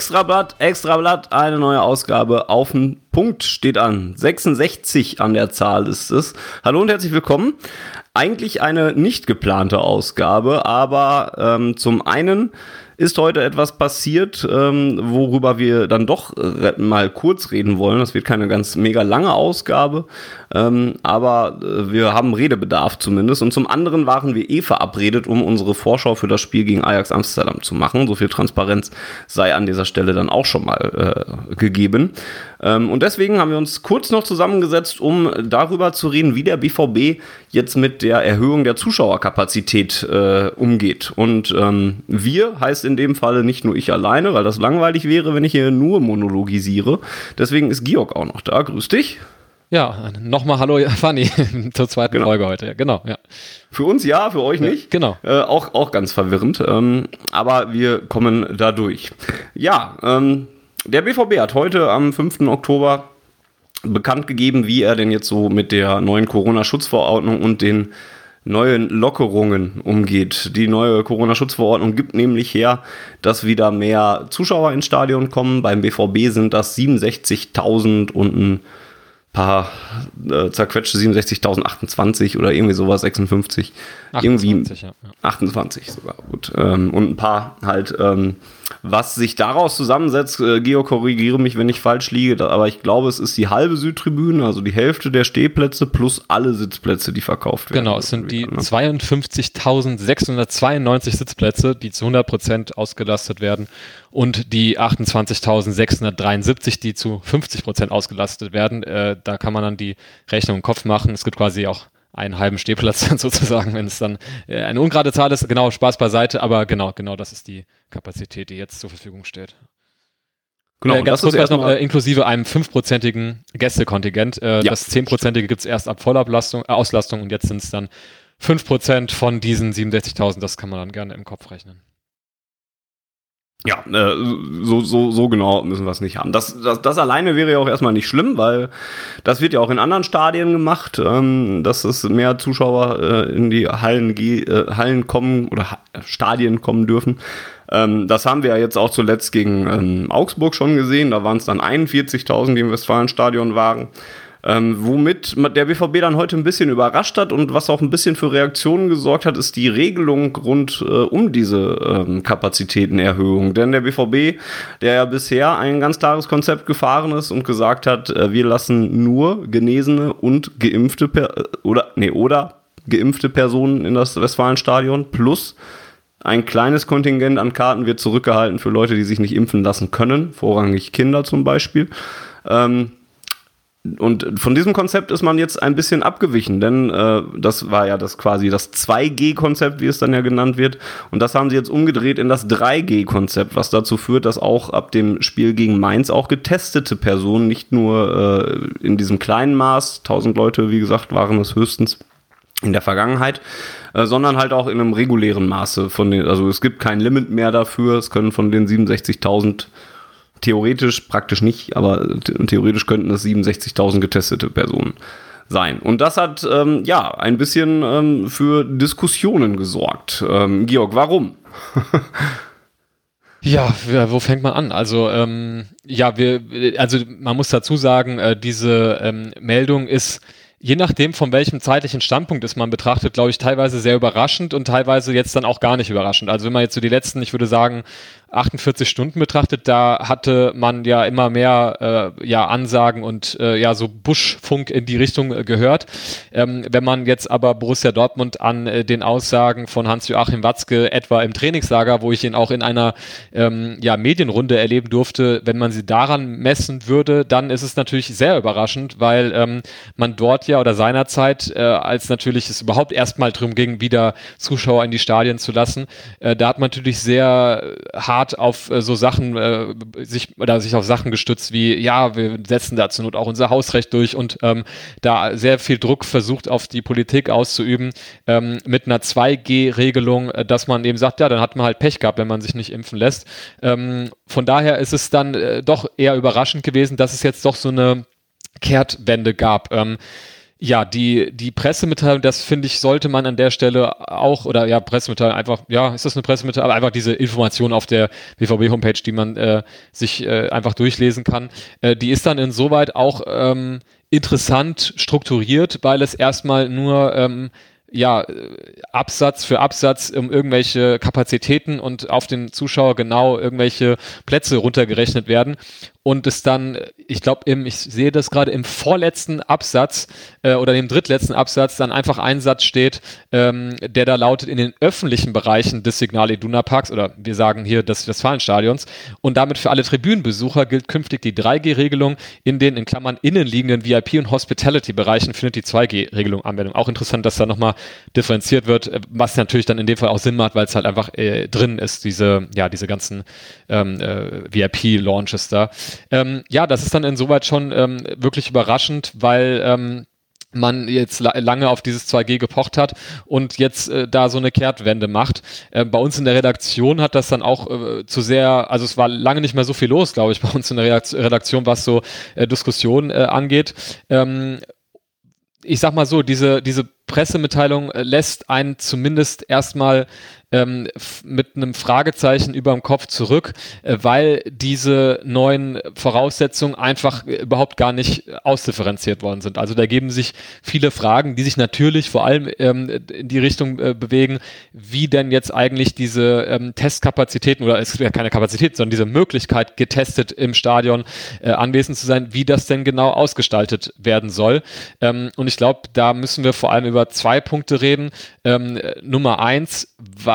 Extrablatt, Extrablatt, eine neue Ausgabe auf den Punkt steht an. 66 an der Zahl ist es. Hallo und herzlich willkommen. Eigentlich eine nicht geplante Ausgabe, aber ähm, zum einen ist heute etwas passiert, ähm, worüber wir dann doch äh, mal kurz reden wollen. Das wird keine ganz mega lange Ausgabe, ähm, aber äh, wir haben Redebedarf zumindest. Und zum anderen waren wir eh verabredet, um unsere Vorschau für das Spiel gegen Ajax Amsterdam zu machen. So viel Transparenz sei an dieser Stelle dann auch schon mal äh, gegeben. Ähm, und deswegen haben wir uns kurz noch zusammengesetzt, um darüber zu reden, wie der BVB jetzt mit der Erhöhung der Zuschauerkapazität äh, umgeht. Und ähm, wir heißt in dem Falle nicht nur ich alleine, weil das langweilig wäre, wenn ich hier nur monologisiere. Deswegen ist Georg auch noch da. Grüß dich. Ja, nochmal Hallo Fanny zur zweiten Genau. Folge heute. Ja, genau, ja. Für uns ja, für euch nicht. genau. Äh, auch, auch ganz verwirrend. Ähm, aber wir kommen da durch. Ja, ähm, der BVB hat heute am 5. Oktober bekannt gegeben, wie er denn jetzt so mit der neuen Corona-Schutzverordnung und den neuen Lockerungen umgeht. Die neue Corona-Schutzverordnung gibt nämlich her, dass wieder mehr Zuschauer ins Stadion kommen. Beim BVB sind das 67.000 und ein paar äh, zerquetschte 67.028 oder irgendwie sowas, 56. irgendwie 28, ja, ja. 28 sogar, gut. Ähm, und ein paar halt, ähm, was sich daraus zusammensetzt, äh, Geo, korrigiere mich, wenn ich falsch liege, aber ich glaube, es ist die halbe Südtribüne, also die Hälfte der Stehplätze plus alle Sitzplätze, die verkauft werden. Genau, es sind die Ne? 52.692 Sitzplätze, die zu 100% ausgelastet werden und die 28.673, die zu 50% ausgelastet werden. Äh, da kann man dann die Rechnung im Kopf machen. Es gibt quasi auch einen halben Stehplatz sozusagen, wenn es dann äh, eine ungerade Zahl ist. Genau, Spaß beiseite, aber genau, genau, das ist die Kapazität, die jetzt zur Verfügung steht. Genau, äh, ganz kurz vielleicht noch, äh, inklusive einem fünfprozentigen Gästekontingent. Äh, Ja, das zehnprozentige gibt es erst ab Vollablastung, äh, Auslastung und jetzt sind es dann 5% von diesen 67.000. Das kann man dann gerne im Kopf rechnen. Ja, äh, so, so, so genau müssen wir es nicht haben. Das, das, das alleine wäre ja auch erstmal nicht schlimm, weil das wird ja auch in anderen Stadien gemacht, ähm, dass es mehr Zuschauer äh, in die Hallen, äh, Hallen kommen oder ha Stadien kommen dürfen. Ähm, das haben wir ja jetzt auch zuletzt gegen ähm, Augsburg schon gesehen. Da waren es dann 41.000, die im Westfalenstadion waren. Ähm, womit der BVB dann heute ein bisschen überrascht hat und was auch ein bisschen für Reaktionen gesorgt hat, ist die Regelung rund äh, um diese ähm, Kapazitätenerhöhung. Denn der BVB, der ja bisher ein ganz klares Konzept gefahren ist und gesagt hat, äh, wir lassen nur genesene und geimpfte per äh, oder nee, oder geimpfte Personen in das Westfalenstadion plus ein kleines Kontingent an Karten wird zurückgehalten für Leute, die sich nicht impfen lassen können, vorrangig Kinder zum Beispiel. Ähm, und von diesem Konzept ist man jetzt ein bisschen abgewichen, denn äh, das war ja das quasi das 2G-Konzept, wie es dann ja genannt wird. Und das haben sie jetzt umgedreht in das 3G-Konzept, was dazu führt, dass auch ab dem Spiel gegen Mainz auch getestete Personen, nicht nur äh, in diesem kleinen Maß, 1000 Leute, wie gesagt, waren es höchstens in der Vergangenheit, äh, sondern halt auch in einem regulären Maße von den, also es gibt kein Limit mehr dafür, es können von den 67.000 theoretisch, praktisch nicht, aber the- theoretisch könnten es 67.000 getestete Personen sein. Und das hat ähm, ja ein bisschen ähm, für Diskussionen gesorgt. Ähm, Georg, warum? Ja, wo fängt man an? Also ähm, ja, wir, also man muss dazu sagen, äh, diese ähm, Meldung ist je nachdem, von welchem zeitlichen Standpunkt es man betrachtet, glaube ich, teilweise sehr überraschend und teilweise jetzt dann auch gar nicht überraschend. Also wenn man jetzt so die letzten, ich würde sagen, 48 Stunden betrachtet, da hatte man ja immer mehr äh, ja, Ansagen und äh, ja so Buschfunk in die Richtung äh, gehört. Ähm, wenn man jetzt aber Borussia Dortmund an äh, den Aussagen von Hans-Joachim Watzke etwa im Trainingslager, wo ich ihn auch in einer ähm, ja, Medienrunde erleben durfte, wenn man sie daran messen würde, dann ist es natürlich sehr überraschend, weil ähm, man dort ja oder seinerzeit, äh, als natürlich es überhaupt erstmal darum ging, wieder Zuschauer in die Stadien zu lassen, äh, da hat man natürlich sehr hart auf äh, so Sachen äh, sich oder sich auf Sachen gestützt wie ja, wir setzen da zur Not auch unser Hausrecht durch und ähm, da sehr viel Druck versucht auf die Politik auszuüben ähm, mit einer 2G-Regelung, äh, dass man eben sagt, ja, dann hat man halt Pech gehabt, wenn man sich nicht impfen lässt. Ähm, von daher ist es dann äh, doch eher überraschend gewesen, dass es jetzt doch so eine Kehrtwende gab. Ähm, ja, die, die Pressemitteilung, das finde ich, sollte man an der Stelle auch, oder ja, Pressemitteilung einfach, ja, ist das eine Pressemitteilung, aber einfach diese Information auf der BVB-Homepage, die man äh, sich äh, einfach durchlesen kann, äh, die ist dann insoweit auch ähm, interessant strukturiert, weil es erstmal nur ähm, ja, Absatz für Absatz um irgendwelche Kapazitäten und auf den Zuschauer genau irgendwelche Plätze runtergerechnet werden und es dann, ich glaube, im, ich sehe das gerade im vorletzten Absatz äh, oder dem drittletzten Absatz dann einfach ein Satz steht, ähm, der da lautet in den öffentlichen Bereichen des Signal Iduna Parks oder wir sagen hier des Westfalenstadions und damit für alle Tribünenbesucher gilt künftig die 3G-Regelung in den in Klammern innenliegenden VIP- und Hospitality-Bereichen findet die 2G-Regelung Anwendung. Auch interessant, dass da nochmal differenziert wird, äh, was natürlich dann in dem Fall auch Sinn macht, weil es halt einfach äh, drin ist, diese, ja, diese ganzen ähm, äh, VIP-Launches da. Ähm, ja, das ist dann insoweit schon ähm, wirklich überraschend, weil ähm, man jetzt la lange auf dieses 2G gepocht hat und jetzt äh, da so eine Kehrtwende macht. Äh, bei uns in der Redaktion hat das dann auch äh, zu sehr, also es war lange nicht mehr so viel los, glaube ich, bei uns in der Redaktion, was so äh, Diskussionen äh, angeht. Ähm, ich sag mal so, diese, diese Pressemitteilung äh, lässt einen zumindest erstmal ähm, mit einem Fragezeichen über dem Kopf zurück, äh, weil diese neuen Voraussetzungen einfach überhaupt gar nicht ausdifferenziert worden sind. Also da geben sich viele Fragen, die sich natürlich vor allem ähm, in die Richtung äh, bewegen, wie denn jetzt eigentlich diese ähm, Testkapazitäten oder es ist ja keine Kapazität, sondern diese Möglichkeit getestet im Stadion äh, anwesend zu sein, wie das denn genau ausgestaltet werden soll. Ähm, und ich glaube, da müssen wir vor allem über zwei Punkte reden. Ähm, Nummer eins,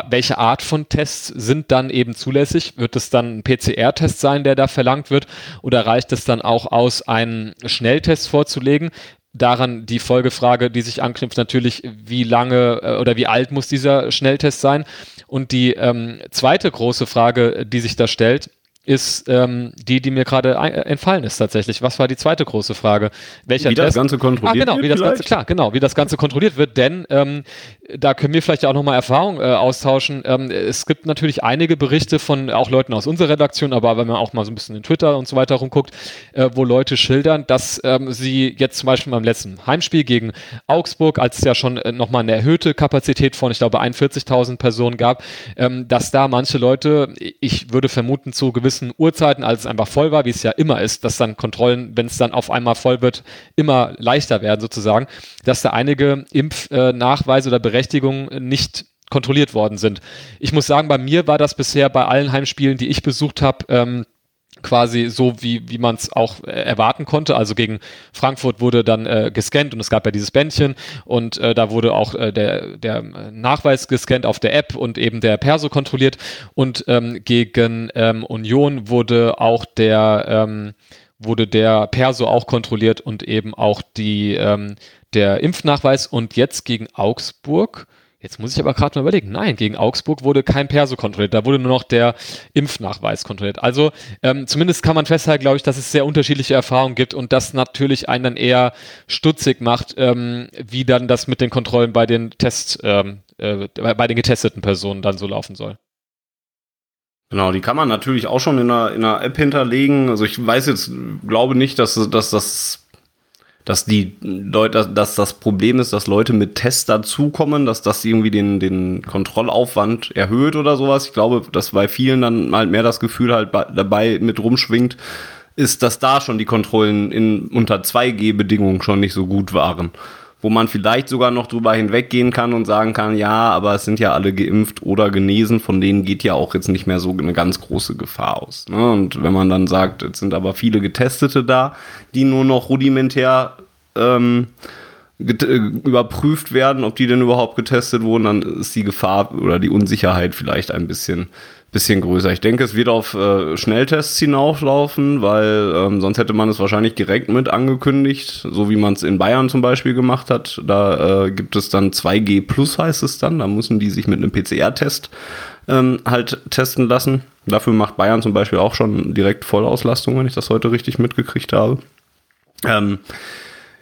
welche Art von Tests sind dann eben zulässig? Wird es dann ein PCR-Test sein, der da verlangt wird? Oder reicht es dann auch aus, einen Schnelltest vorzulegen? Daran die Folgefrage, die sich anknüpft, natürlich, wie lange äh, oder wie alt muss dieser Schnelltest sein? Und die ähm, zweite große Frage, die sich da stellt, ist ähm, die, die mir gerade entfallen ist tatsächlich. Was war die zweite große Frage? Welcher wie Test? das Ganze kontrolliert ah, genau, wird? Wie das Ganze, klar, genau, wie das Ganze kontrolliert wird, denn ähm, da können wir vielleicht auch nochmal Erfahrung äh, austauschen. Ähm, es gibt natürlich einige Berichte von auch Leuten aus unserer Redaktion, aber wenn man auch mal so ein bisschen in Twitter und so weiter rumguckt, äh, wo Leute schildern, dass ähm, sie jetzt zum Beispiel beim letzten Heimspiel gegen Augsburg, als es ja schon äh, nochmal eine erhöhte Kapazität von, ich glaube, 41.000 Personen gab, ähm, dass da manche Leute, ich würde vermuten, zu gewissen Uhrzeiten, als es einfach voll war, wie es ja immer ist, dass dann Kontrollen, wenn es dann auf einmal voll wird, immer leichter werden sozusagen, dass da einige Impfnachweise oder Berechtigungen nicht kontrolliert worden sind. Ich muss sagen, bei mir war das bisher bei allen Heimspielen, die ich besucht habe, ähm, quasi so, wie, wie man es auch äh, erwarten konnte. Also gegen Frankfurt wurde dann äh, gescannt und es gab ja dieses Bändchen und äh, da wurde auch äh, der, der Nachweis gescannt auf der App und eben der Perso kontrolliert und ähm, gegen ähm, Union wurde auch der ähm, wurde der Perso auch kontrolliert und eben auch die ähm, der Impfnachweis und jetzt gegen Augsburg. Jetzt muss ich aber gerade mal überlegen. Nein, gegen Augsburg wurde kein Perso kontrolliert. Da wurde nur noch der Impfnachweis kontrolliert. Also ähm, zumindest kann man festhalten, glaube ich, dass es sehr unterschiedliche Erfahrungen gibt und das natürlich einen dann eher stutzig macht, ähm, wie dann das mit den Kontrollen bei den Test, ähm, äh, bei den getesteten Personen dann so laufen soll. Genau, die kann man natürlich auch schon in einer, in einer App hinterlegen. Also ich weiß jetzt, glaube nicht, dass, dass das dass die Leute, dass das Problem ist, dass Leute mit Tests dazukommen, dass das irgendwie den, den Kontrollaufwand erhöht oder sowas. Ich glaube, dass bei vielen dann halt mehr das Gefühl halt dabei mit rumschwingt, ist, dass da schon die Kontrollen in unter 2G-Bedingungen schon nicht so gut waren. Wo man vielleicht sogar noch drüber hinweggehen kann und sagen kann, ja, aber es sind ja alle geimpft oder genesen, von denen geht ja auch jetzt nicht mehr so eine ganz große Gefahr aus. Ne? Und wenn man dann sagt, jetzt sind aber viele Getestete da, die nur noch rudimentär ähm, äh, überprüft werden, ob die denn überhaupt getestet wurden, dann ist die Gefahr oder die Unsicherheit vielleicht ein bisschen bisschen größer. Ich denke, es wird auf äh, Schnelltests hinauflaufen, weil ähm, sonst hätte man es wahrscheinlich direkt mit angekündigt, so wie man es in Bayern zum Beispiel gemacht hat. Da äh, gibt es dann 2G Plus heißt es dann. Da müssen die sich mit einem PCR-Test ähm, halt testen lassen. Dafür macht Bayern zum Beispiel auch schon direkt Vollauslastung, wenn ich das heute richtig mitgekriegt habe. Ähm,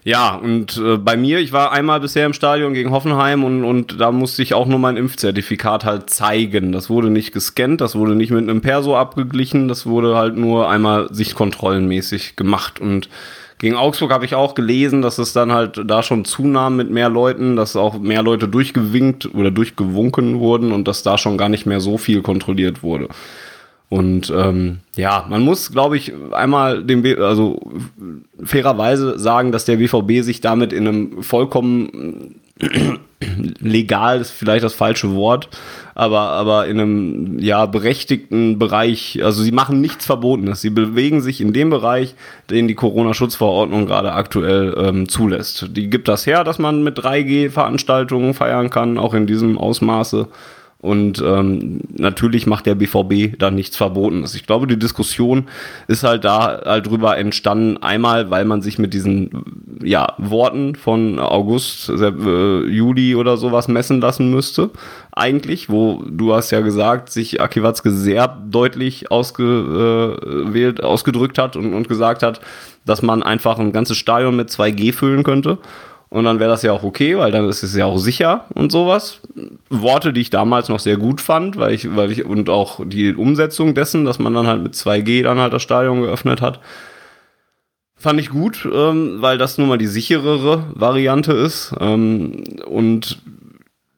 ja, und äh, bei mir, ich war einmal bisher im Stadion gegen Hoffenheim und, und da musste ich auch nur mein Impfzertifikat halt zeigen. Das wurde nicht gescannt, das wurde nicht mit einem Perso abgeglichen, das wurde halt nur einmal sichtkontrollenmäßig gemacht. Und gegen Augsburg habe ich auch gelesen, dass es dann halt da schon zunahm mit mehr Leuten, dass auch mehr Leute durchgewinkt oder durchgewunken wurden und dass da schon gar nicht mehr so viel kontrolliert wurde. Und ähm, ja, man muss, glaube ich, einmal dem, B also fairerweise sagen, dass der BVB sich damit in einem vollkommen legal ist vielleicht das falsche Wort, aber aber in einem ja berechtigten Bereich, also sie machen nichts Verbotenes, sie bewegen sich in dem Bereich, den die Corona-Schutzverordnung gerade aktuell ähm, zulässt. Die gibt das her, dass man mit 3G-Veranstaltungen feiern kann, auch in diesem Ausmaße. Und ähm, natürlich macht der BVB da nichts Verbotenes. Ich glaube, die Diskussion ist halt da halt drüber entstanden. Einmal, weil man sich mit diesen ja, Worten von August, äh, Juli oder sowas messen lassen müsste. Eigentlich, wo du hast ja gesagt, sich Aki sehr deutlich ausgewählt, äh, ausgedrückt hat und, und gesagt hat, dass man einfach ein ganzes Stadion mit 2G füllen könnte. Und dann wäre das ja auch okay, weil dann ist es ja auch sicher und sowas. Worte, die ich damals noch sehr gut fand, weil ich, weil ich, und auch die Umsetzung dessen, dass man dann halt mit 2G dann halt das Stadion geöffnet hat, fand ich gut, ähm, weil das nun mal die sicherere Variante ist. Ähm, und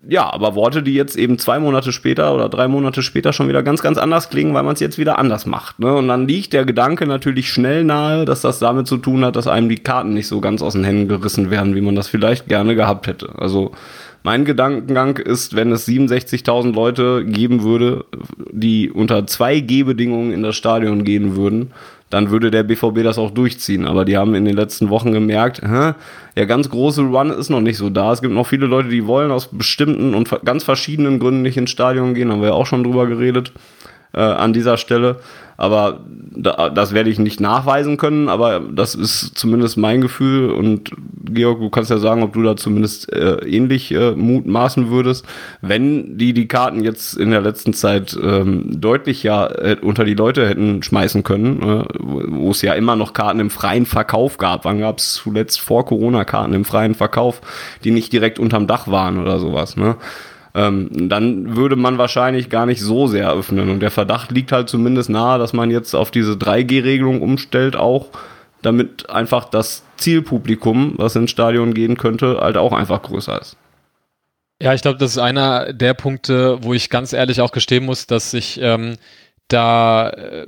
ja, aber Worte, die jetzt eben zwei Monate später oder drei Monate später schon wieder ganz, ganz anders klingen, weil man es jetzt wieder anders macht. Ne? Und dann liegt der Gedanke natürlich schnell nahe, dass das damit zu tun hat, dass einem die Karten nicht so ganz aus den Händen gerissen werden, wie man das vielleicht gerne gehabt hätte. Also mein Gedankengang ist, wenn es 67.000 Leute geben würde, die unter 2G-Bedingungen in das Stadion gehen würden, dann würde der BVB das auch durchziehen. Aber die haben in den letzten Wochen gemerkt, hä, der ganz große Run ist noch nicht so da. Es gibt noch viele Leute, die wollen aus bestimmten und ganz verschiedenen Gründen nicht ins Stadion gehen, haben wir ja auch schon drüber geredet äh, an dieser Stelle. Aber da, das werde ich nicht nachweisen können, aber das ist zumindest mein Gefühl. Und Georg, du kannst ja sagen, ob du da zumindest äh, ähnlich äh, mutmaßen würdest. Wenn die die Karten jetzt in der letzten Zeit ähm, deutlich ja äh, unter die Leute hätten schmeißen können, äh, wo es ja immer noch Karten im freien Verkauf gab. Wann gab es zuletzt vor Corona Karten im freien Verkauf, die nicht direkt unterm Dach waren oder sowas, ne? Ähm, dann würde man wahrscheinlich gar nicht so sehr öffnen. Und der Verdacht liegt halt zumindest nahe, dass man jetzt auf diese 3G-Regelung umstellt, auch damit einfach das Zielpublikum, was ins Stadion gehen könnte, halt auch einfach größer ist. Ja, ich glaube, das ist einer der Punkte, wo ich ganz ehrlich auch gestehen muss, dass ich ähm, da äh,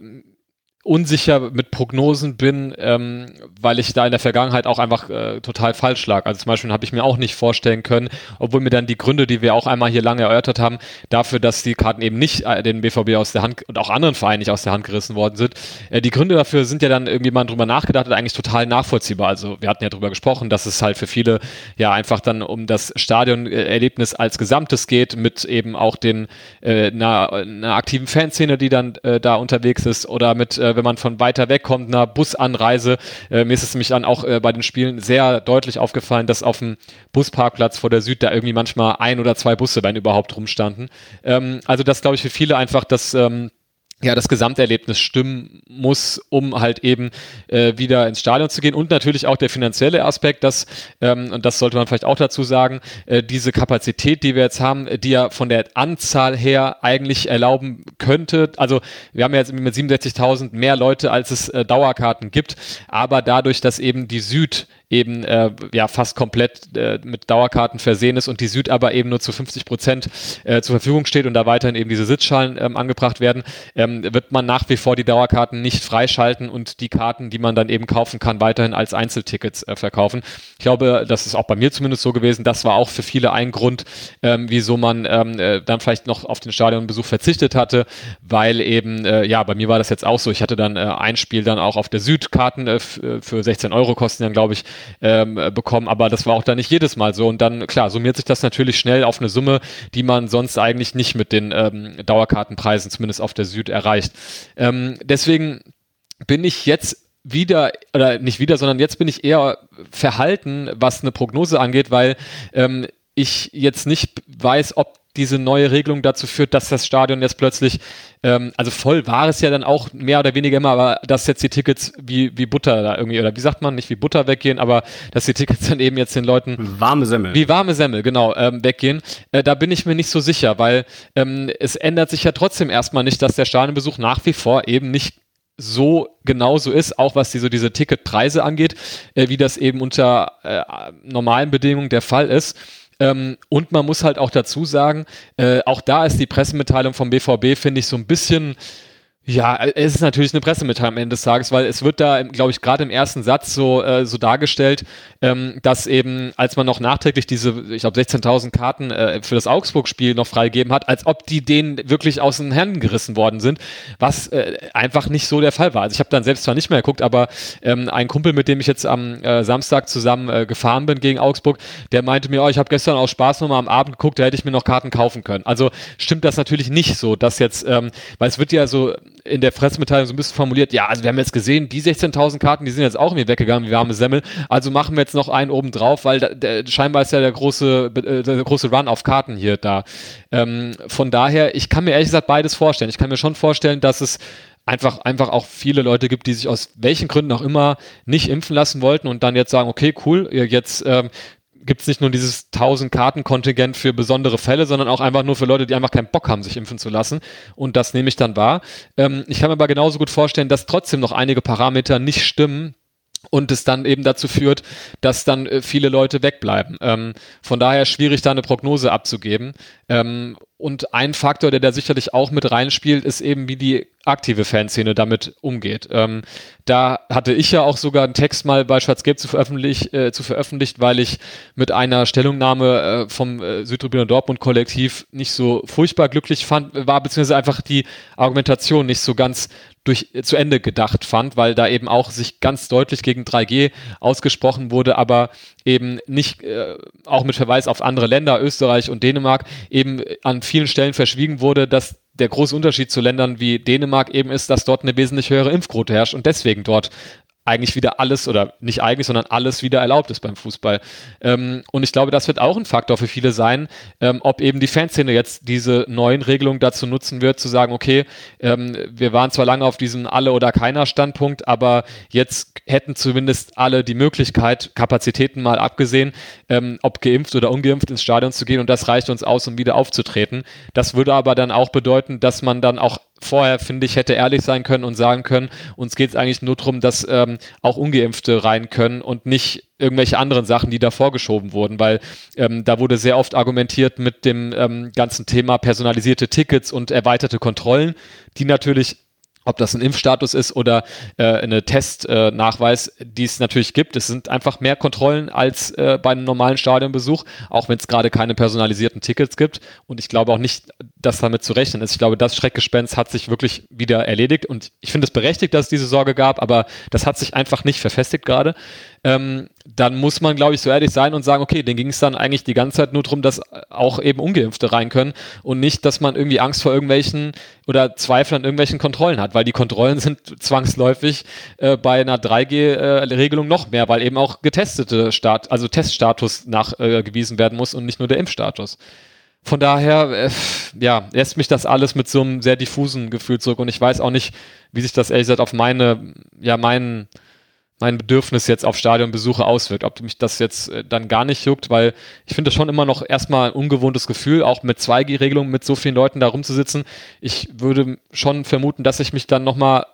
unsicher mit Prognosen bin, ähm, weil ich da in der Vergangenheit auch einfach äh, total falsch lag. Also zum Beispiel habe ich mir auch nicht vorstellen können, obwohl mir dann die Gründe, die wir auch einmal hier lange erörtert haben, dafür, dass die Karten eben nicht äh, den BVB aus der Hand und auch anderen Vereinen nicht aus der Hand gerissen worden sind. Äh, die Gründe dafür sind ja dann irgendwie mal drüber nachgedacht hat, eigentlich total nachvollziehbar. Also wir hatten ja drüber gesprochen, dass es halt für viele ja einfach dann um das Stadionerlebnis als Gesamtes geht, mit eben auch den äh, einer, einer aktiven Fanszene, die dann äh, da unterwegs ist oder mit äh, wenn man von weiter weg kommt, einer Busanreise. Äh, mir ist es nämlich dann auch äh, bei den Spielen sehr deutlich aufgefallen, dass auf dem Busparkplatz vor der Süd da irgendwie manchmal ein oder zwei Busse, wenn überhaupt, rumstanden. Ähm, also das glaube ich für viele einfach das ähm, ja, das Gesamterlebnis stimmen muss, um halt eben äh, wieder ins Stadion zu gehen. Und natürlich auch der finanzielle Aspekt, dass, ähm, und das sollte man vielleicht auch dazu sagen, äh, diese Kapazität, die wir jetzt haben, die ja von der Anzahl her eigentlich erlauben könnte, also wir haben ja jetzt mit 67.000 mehr Leute, als es äh, Dauerkarten gibt, aber dadurch, dass eben die Süd eben äh, ja fast komplett äh, mit Dauerkarten versehen ist und die Süd aber eben nur zu 50 Prozent äh, zur Verfügung steht und da weiterhin eben diese Sitzschalen ähm, angebracht werden, ähm, wird man nach wie vor die Dauerkarten nicht freischalten und die Karten, die man dann eben kaufen kann, weiterhin als Einzeltickets äh, verkaufen. Ich glaube, das ist auch bei mir zumindest so gewesen. Das war auch für viele ein Grund, ähm, wieso man ähm, äh, dann vielleicht noch auf den Stadionbesuch verzichtet hatte, weil eben, äh, ja, bei mir war das jetzt auch so. Ich hatte dann äh, ein Spiel dann auch auf der Südkarten äh, äh, für 16 Euro kosten dann, glaube ich, ähm, äh, bekommen, aber das war auch dann nicht jedes Mal so. Und dann, klar, summiert sich das natürlich schnell auf eine Summe, die man sonst eigentlich nicht mit den ähm, Dauerkartenpreisen, zumindest auf der Süd, erreicht. Ähm, deswegen bin ich jetzt wieder, oder nicht wieder, sondern jetzt bin ich eher verhalten, was eine Prognose angeht, weil ähm, ich jetzt nicht weiß, ob diese neue Regelung dazu führt, dass das Stadion jetzt plötzlich, ähm, also voll war es ja dann auch mehr oder weniger immer, aber dass jetzt die Tickets wie, wie Butter da irgendwie, oder wie sagt man, nicht wie Butter weggehen, aber dass die Tickets dann eben jetzt den Leuten warme Semmel. Wie warme Semmel, genau, ähm, weggehen. Äh, da bin ich mir nicht so sicher, weil ähm, es ändert sich ja trotzdem erstmal nicht, dass der Stadionbesuch nach wie vor eben nicht so genauso ist, auch was die, so diese Ticketpreise angeht, äh, wie das eben unter äh, normalen Bedingungen der Fall ist. Ähm, und man muss halt auch dazu sagen, äh, auch da ist die Pressemitteilung vom BVB, finde ich, so ein bisschen ja, es ist natürlich eine Pressemitteilung am Ende des Tages, weil es wird da, glaube ich, gerade im ersten Satz so, äh, so dargestellt, ähm, dass eben, als man noch nachträglich diese, ich glaube, 16.000 Karten äh, für das Augsburg-Spiel noch freigegeben hat, als ob die denen wirklich aus den Händen gerissen worden sind, was äh, einfach nicht so der Fall war. Also ich habe dann selbst zwar nicht mehr geguckt, aber ähm, ein Kumpel, mit dem ich jetzt am äh, Samstag zusammen äh, gefahren bin gegen Augsburg, der meinte mir, oh, ich habe gestern aus Spaß nochmal am Abend geguckt, da hätte ich mir noch Karten kaufen können. Also stimmt das natürlich nicht so, dass jetzt, ähm, weil es wird ja so in der Pressemitteilung so ein bisschen formuliert, ja, also wir haben jetzt gesehen, die 16.000 Karten, die sind jetzt auch irgendwie weggegangen wie warme Semmel, also machen wir jetzt noch einen oben drauf, weil da, der, scheinbar ist ja der große, äh, der große Run auf Karten hier da. Ähm, von daher, ich kann mir ehrlich gesagt beides vorstellen. Ich kann mir schon vorstellen, dass es einfach, einfach auch viele Leute gibt, die sich aus welchen Gründen auch immer nicht impfen lassen wollten und dann jetzt sagen, okay, cool, jetzt ähm, gibt es nicht nur dieses 1000 Karten-Kontingent für besondere Fälle, sondern auch einfach nur für Leute, die einfach keinen Bock haben, sich impfen zu lassen. Und das nehme ich dann wahr. Ähm, ich kann mir aber genauso gut vorstellen, dass trotzdem noch einige Parameter nicht stimmen, und es dann eben dazu führt, dass dann äh, viele Leute wegbleiben. Ähm, von daher schwierig, da eine Prognose abzugeben. Ähm, und ein Faktor, der da sicherlich auch mit reinspielt, ist eben, wie die aktive Fanszene damit umgeht. Ähm, da hatte ich ja auch sogar einen Text mal bei Schwarz-Gelb zu, veröffentlich, äh, zu veröffentlicht, weil ich mit einer Stellungnahme äh, vom äh, Südtribüner Dortmund Kollektiv nicht so furchtbar glücklich fand, war beziehungsweise einfach die Argumentation nicht so ganz durch, zu Ende gedacht fand, weil da eben auch sich ganz deutlich gegen 3G ausgesprochen wurde, aber eben nicht, äh, auch mit Verweis auf andere Länder, Österreich und Dänemark, eben an vielen Stellen verschwiegen wurde, dass der große Unterschied zu Ländern wie Dänemark eben ist, dass dort eine wesentlich höhere Impfquote herrscht und deswegen dort eigentlich wieder alles oder nicht eigentlich, sondern alles wieder erlaubt ist beim Fußball. Ähm, und ich glaube, das wird auch ein Faktor für viele sein, ähm, ob eben die Fanszene jetzt diese neuen Regelungen dazu nutzen wird, zu sagen, okay, ähm, wir waren zwar lange auf diesem alle oder keiner Standpunkt, aber jetzt hätten zumindest alle die Möglichkeit, Kapazitäten mal abgesehen, ähm, ob geimpft oder ungeimpft ins Stadion zu gehen und das reicht uns aus, um wieder aufzutreten. Das würde aber dann auch bedeuten, dass man dann auch vorher, finde ich, hätte ehrlich sein können und sagen können, uns geht es eigentlich nur darum, dass ähm, auch Ungeimpfte rein können und nicht irgendwelche anderen Sachen, die da vorgeschoben wurden, weil ähm, da wurde sehr oft argumentiert mit dem ähm, ganzen Thema personalisierte Tickets und erweiterte Kontrollen, die natürlich ob das ein Impfstatus ist oder äh, eine Testnachweis, äh, die es natürlich gibt. Es sind einfach mehr Kontrollen als äh, bei einem normalen Stadionbesuch, auch wenn es gerade keine personalisierten Tickets gibt. Und ich glaube auch nicht, dass damit zu rechnen ist. Ich glaube, das Schreckgespenst hat sich wirklich wieder erledigt. Und ich finde es berechtigt, dass es diese Sorge gab, aber das hat sich einfach nicht verfestigt gerade ähm, dann muss man, glaube ich, so ehrlich sein und sagen, okay, den ging es dann eigentlich die ganze Zeit nur darum, dass auch eben Ungeimpfte rein können und nicht, dass man irgendwie Angst vor irgendwelchen oder Zweifel an irgendwelchen Kontrollen hat, weil die Kontrollen sind zwangsläufig äh, bei einer 3G-Regelung äh, noch mehr, weil eben auch getestete Start, also Teststatus nachgewiesen äh, werden muss und nicht nur der Impfstatus. Von daher, äh, ja, lässt mich das alles mit so einem sehr diffusen Gefühl zurück und ich weiß auch nicht, wie sich das ehrlich gesagt auf meine, ja, meinen mein Bedürfnis jetzt auf Stadionbesuche auswirkt. Ob mich das jetzt äh, dann gar nicht juckt, weil ich finde das schon immer noch erstmal ein ungewohntes Gefühl, auch mit 2G-Regelungen mit so vielen Leuten da rumzusitzen. Ich würde schon vermuten, dass ich mich dann nochmal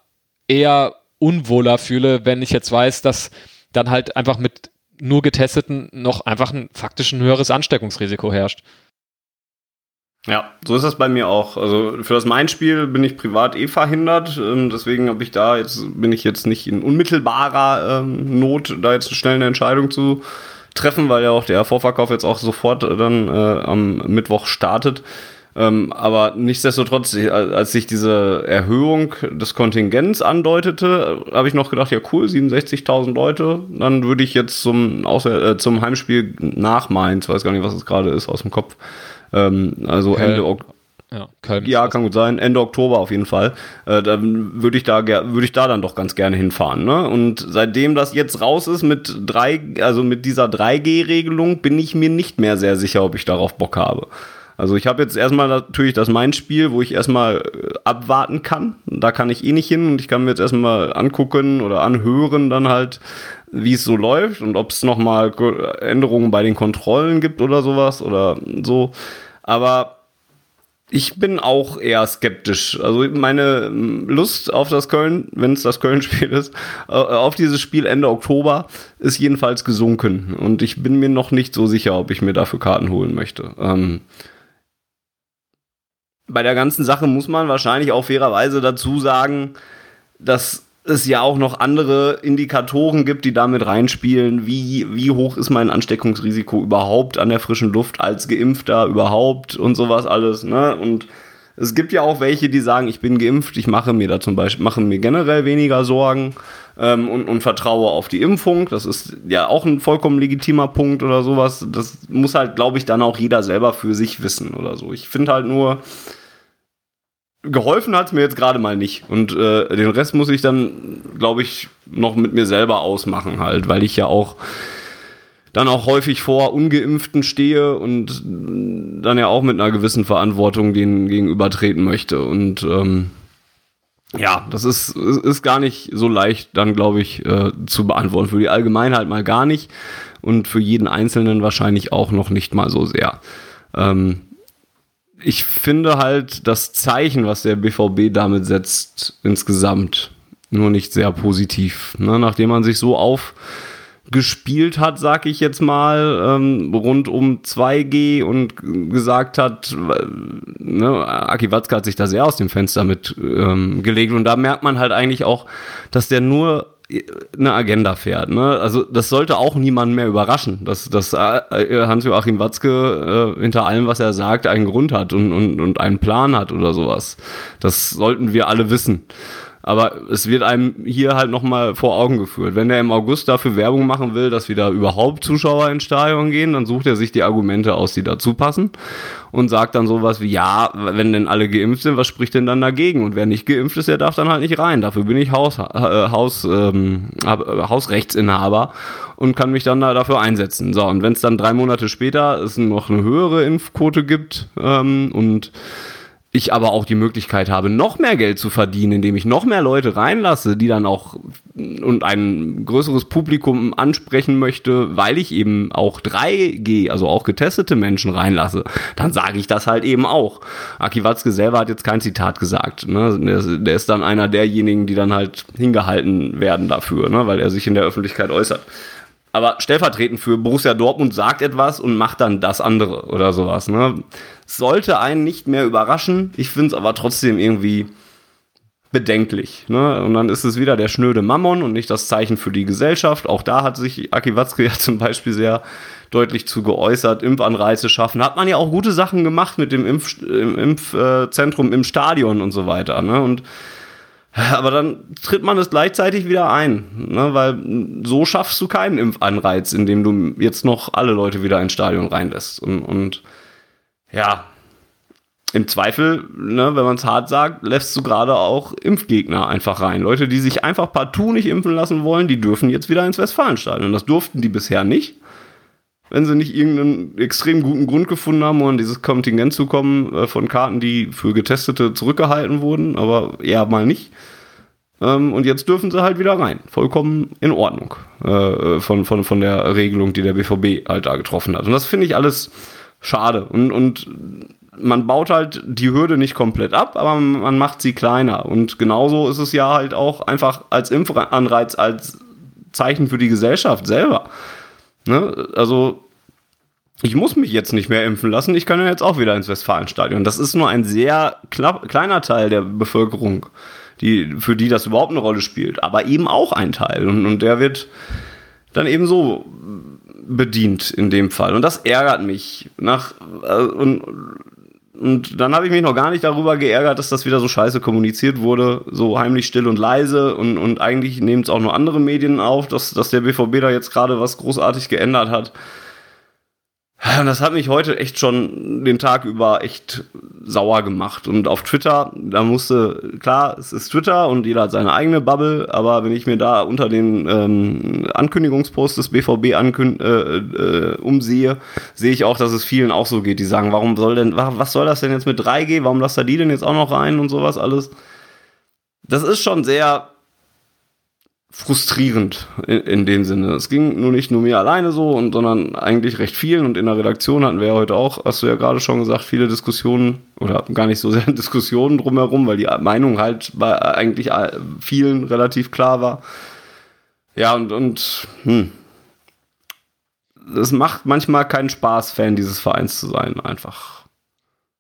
eher unwohler fühle, wenn ich jetzt weiß, dass dann halt einfach mit nur Getesteten noch einfach ein faktisch ein höheres Ansteckungsrisiko herrscht. Ja, so ist das bei mir auch. Also für das Main-Spiel bin ich privat eh verhindert. Ähm, deswegen habe ich da jetzt, bin ich jetzt nicht in unmittelbarer ähm, Not, da jetzt schnell eine Entscheidung zu treffen, weil ja auch der Vorverkauf jetzt auch sofort dann äh, am Mittwoch startet. Ähm, aber nichtsdestotrotz, als sich diese Erhöhung des Kontingents andeutete, habe ich noch gedacht, ja cool, 67.000 Leute, dann würde ich jetzt zum, außer, äh, zum Heimspiel nach Mainz, weiß gar nicht, was es gerade ist, aus dem Kopf, ähm, also Köln. Ende Oktober. Ja, Köln ja kann gut sein. Ende Oktober auf jeden Fall. Äh, dann würde ich da würde ich da dann doch ganz gerne hinfahren. Ne? Und seitdem das jetzt raus ist mit drei, also mit dieser 3G-Regelung, bin ich mir nicht mehr sehr sicher, ob ich darauf Bock habe. Also ich habe jetzt erstmal natürlich das Main-Spiel, wo ich erstmal äh, abwarten kann. Da kann ich eh nicht hin und ich kann mir jetzt erstmal angucken oder anhören dann halt, wie es so läuft und ob es nochmal Änderungen bei den Kontrollen gibt oder sowas oder so. Aber ich bin auch eher skeptisch. Also meine hm, Lust auf das Köln, wenn es das Köln-Spiel ist, äh, auf dieses Spiel Ende Oktober ist jedenfalls gesunken. Und ich bin mir noch nicht so sicher, ob ich mir dafür Karten holen möchte. Ähm, bei der ganzen Sache muss man wahrscheinlich auch fairerweise dazu sagen, dass es ja auch noch andere Indikatoren gibt, die damit reinspielen, wie, wie hoch ist mein Ansteckungsrisiko überhaupt an der frischen Luft als Geimpfter überhaupt und sowas alles. Ne? Und es gibt ja auch welche, die sagen, ich bin geimpft, ich mache mir da zum Beispiel, mache mir generell weniger Sorgen ähm, und, und vertraue auf die Impfung. Das ist ja auch ein vollkommen legitimer Punkt oder sowas. Das muss halt, glaube ich, dann auch jeder selber für sich wissen oder so. Ich finde halt nur, geholfen hat es mir jetzt gerade mal nicht. Und äh, den Rest muss ich dann, glaube ich, noch mit mir selber ausmachen halt, weil ich ja auch dann auch häufig vor Ungeimpften stehe und dann ja auch mit einer gewissen Verantwortung denen gegenübertreten möchte. Und ähm, ja, das ist, ist gar nicht so leicht dann, glaube ich, äh, zu beantworten. Für die Allgemeinheit mal gar nicht und für jeden Einzelnen wahrscheinlich auch noch nicht mal so sehr. Ähm, ich finde halt das Zeichen, was der BVB damit setzt, insgesamt nur nicht sehr positiv. Ne? Nachdem man sich so aufgespielt hat, sag ich jetzt mal, ähm, rund um 2G und gesagt hat, ne, Aki Watzke hat sich da sehr aus dem Fenster mit ähm, gelegt und da merkt man halt eigentlich auch, dass der nur eine Agenda fährt. Ne? Also das sollte auch niemanden mehr überraschen, dass, dass äh, Hans-Joachim Watzke äh, hinter allem, was er sagt, einen Grund hat und, und, und einen Plan hat oder sowas. Das sollten wir alle wissen. Aber es wird einem hier halt nochmal vor Augen geführt. Wenn er im August dafür Werbung machen will, dass wieder überhaupt Zuschauer ins Stadion gehen, dann sucht er sich die Argumente aus, die dazu passen und sagt dann sowas wie, ja, wenn denn alle geimpft sind, was spricht denn dann dagegen? Und wer nicht geimpft ist, der darf dann halt nicht rein. Dafür bin ich Haus, äh, Haus, ähm, Hausrechtsinhaber und kann mich dann da dafür einsetzen. So, und wenn es dann drei Monate später es noch eine höhere Impfquote gibt ähm, und ich aber auch die Möglichkeit habe, noch mehr Geld zu verdienen, indem ich noch mehr Leute reinlasse, die dann auch und ein größeres Publikum ansprechen möchte, weil ich eben auch 3G, also auch getestete Menschen reinlasse, dann sage ich das halt eben auch. Aki Watzke selber hat jetzt kein Zitat gesagt. Ne? Der, der, ist dann einer derjenigen, die dann halt hingehalten werden dafür, ne? weil er sich in der Öffentlichkeit äußert. Aber stellvertretend für Borussia Dortmund sagt etwas und macht dann das andere oder sowas. Ne? Sollte einen nicht mehr überraschen. Ich finde es aber trotzdem irgendwie bedenklich. Ne? Und dann ist es wieder der schnöde Mammon und nicht das Zeichen für die Gesellschaft. Auch da hat sich Aki Watzke ja zum Beispiel sehr deutlich zu geäußert. Impfanreize schaffen. Hat man ja auch gute Sachen gemacht mit dem Impf im Impfzentrum im Stadion und so weiter. Ne? Und aber dann tritt man es gleichzeitig wieder ein, ne? weil so schaffst du keinen Impfanreiz, indem du jetzt noch alle Leute wieder ins Stadion reinlässt. Und, und ja, im Zweifel, ne, wenn man es hart sagt, lässt du gerade auch Impfgegner einfach rein. Leute, die sich einfach partout nicht impfen lassen wollen, die dürfen jetzt wieder ins Westfalenstadion. Das durften die bisher nicht wenn sie nicht irgendeinen extrem guten Grund gefunden haben, um an dieses Kontingent zu kommen äh, von Karten, die für Getestete zurückgehalten wurden, aber eher mal nicht. Ähm, und jetzt dürfen sie halt wieder rein. Vollkommen in Ordnung äh, von, von, von der Regelung, die der BVB halt da getroffen hat. Und das finde ich alles schade. Und, und man baut halt die Hürde nicht komplett ab, aber man macht sie kleiner. Und genauso ist es ja halt auch einfach als Impfanreiz, als Zeichen für die Gesellschaft selber Ne? Also ich muss mich jetzt nicht mehr impfen lassen, ich kann ja jetzt auch wieder ins Westfalenstadion. Das ist nur ein sehr knapp, kleiner Teil der Bevölkerung, die, für die das überhaupt eine Rolle spielt, aber eben auch ein Teil. Und, und der wird dann eben so bedient in dem Fall. Und das ärgert mich. Nach, äh, und, und dann habe ich mich noch gar nicht darüber geärgert, dass das wieder so scheiße kommuniziert wurde, so heimlich still und leise. Und, und eigentlich nehmen es auch nur andere Medien auf, dass, dass der BVB da jetzt gerade was großartig geändert hat. Das hat mich heute echt schon den Tag über echt sauer gemacht. Und auf Twitter, da musste, klar, es ist Twitter und jeder hat seine eigene Bubble, aber wenn ich mir da unter den ähm, Ankündigungspost des BVB ankün äh, äh, umsehe, sehe ich auch, dass es vielen auch so geht. Die sagen, warum soll denn, was soll das denn jetzt mit 3G? Warum lasst ihr die denn jetzt auch noch rein und sowas alles? Das ist schon sehr frustrierend in, in, dem Sinne. Es ging nur nicht nur mir alleine so, und, sondern eigentlich recht vielen. Und in der Redaktion hatten wir ja heute auch, hast du ja gerade schon gesagt, viele Diskussionen oder gar nicht so sehr Diskussionen drumherum, weil die Meinung halt bei eigentlich vielen relativ klar war. Ja, und, und hm. es macht manchmal keinen Spaß, Fan dieses Vereins zu sein, einfach.